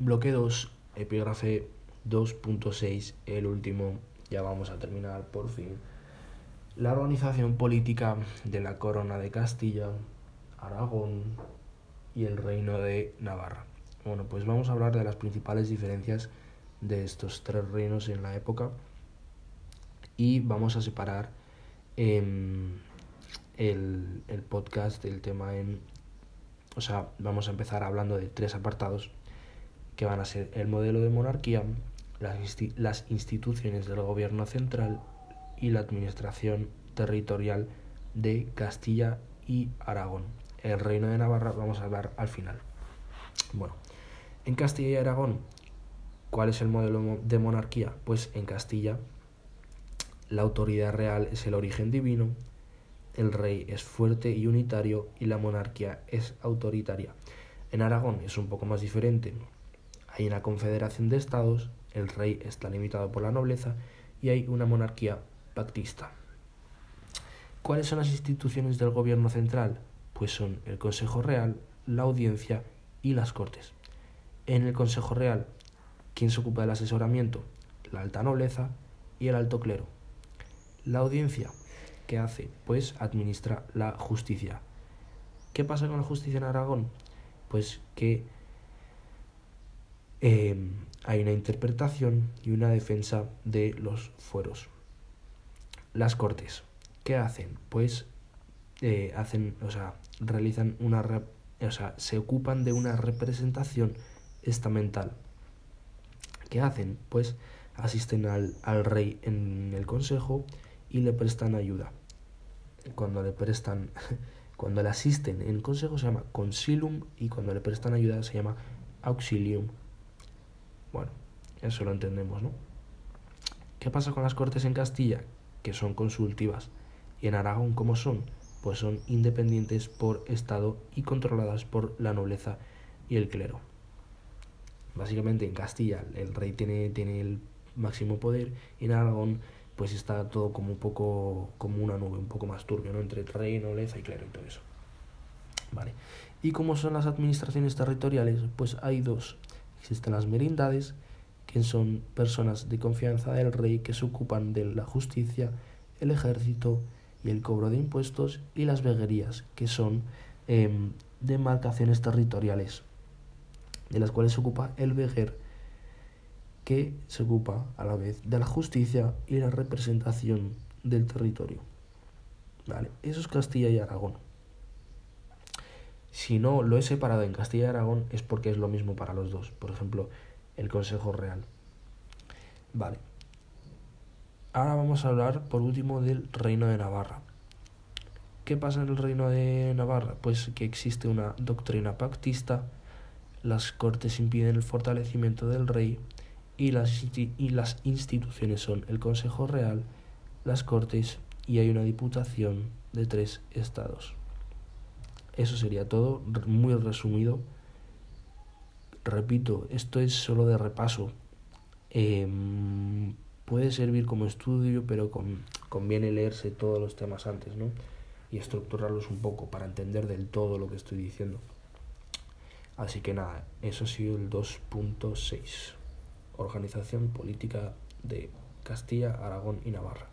bloque 2, epígrafe 2.6, el último, ya vamos a terminar por fin. La organización política de la Corona de Castilla, Aragón y el Reino de Navarra. Bueno, pues vamos a hablar de las principales diferencias de estos tres reinos en la época y vamos a separar em, el, el podcast, el tema en... O sea, vamos a empezar hablando de tres apartados que van a ser el modelo de monarquía, las, instituciones del gobierno central y la administración territorial de Castilla y Aragón. El reino de Navarra vamos a hablar al final. Bueno, en Castilla y Aragón, ¿cuál es el modelo de monarquía? Pues en Castilla la autoridad real es el origen divino, el rey es fuerte y unitario y la monarquía es autoritaria. En Aragón es un poco más diferente. Hay una confederación de estados el rey está limitado por la nobleza y hay una monarquía pactista. ¿Cuáles son las instituciones del gobierno central? Pues son el Consejo Real, la Audiencia y las Cortes. En el Consejo Real, ¿quién se ocupa del asesoramiento? La alta nobleza y el alto clero. La Audiencia, ¿qué hace? Pues administra la justicia. ¿Qué pasa con la justicia en Aragón? Pues que eh, hay una interpretación y una defensa de los fueros. Las cortes, ¿qué hacen? Pues eh, hacen, o sea, realizan una, o sea, se ocupan de una representación estamental. ¿Qué hacen? Pues asisten al, al rey en el consejo y le prestan ayuda. Cuando le prestan, cuando le asisten en el consejo se llama consilium y cuando le prestan ayuda se llama auxilium. Bueno, eso lo entendemos, ¿no? ¿Qué pasa con las Cortes en Castilla? Que son consultivas. ¿Y en Aragón cómo son? Pues son independientes por Estado y controladas por la nobleza y el clero. Básicamente en Castilla el rey tiene, tiene el máximo poder y en Aragón pues está todo como un poco como una nube, un poco más turbio, ¿no? Entre rey, nobleza y clero y todo eso. Vale. ¿Y cómo son las administraciones territoriales? Pues hay dos. Existen las merindades, que son personas de confianza del rey que se ocupan de la justicia, el ejército y el cobro de impuestos, y las veguerías, que son em, demarcaciones territoriales, de las cuales se ocupa el veguer, que se ocupa a la vez de la justicia y la representación del territorio. Vale, eso es Castilla y Aragón. Si no lo he separado en Castilla y Aragón es porque es lo mismo para los dos. Por ejemplo, el Consejo Real. Vale. Ahora vamos a hablar por último del Reino de Navarra. ¿Qué pasa en el Reino de Navarra? Pues que existe una doctrina pactista, las cortes impiden el fortalecimiento del rey y las, y las instituciones son el Consejo Real, las cortes y hay una diputación de tres estados. Eso sería todo, muy resumido. Repito, esto es solo de repaso. Em, puede servir como estudio, pero conviene leerse todos los temas antes, ¿no? Y estructurarlos un poco para entender del todo lo que estoy diciendo. Así que nada, eso ha sido el 2.6. Organización política de Castilla, Aragón y Navarra.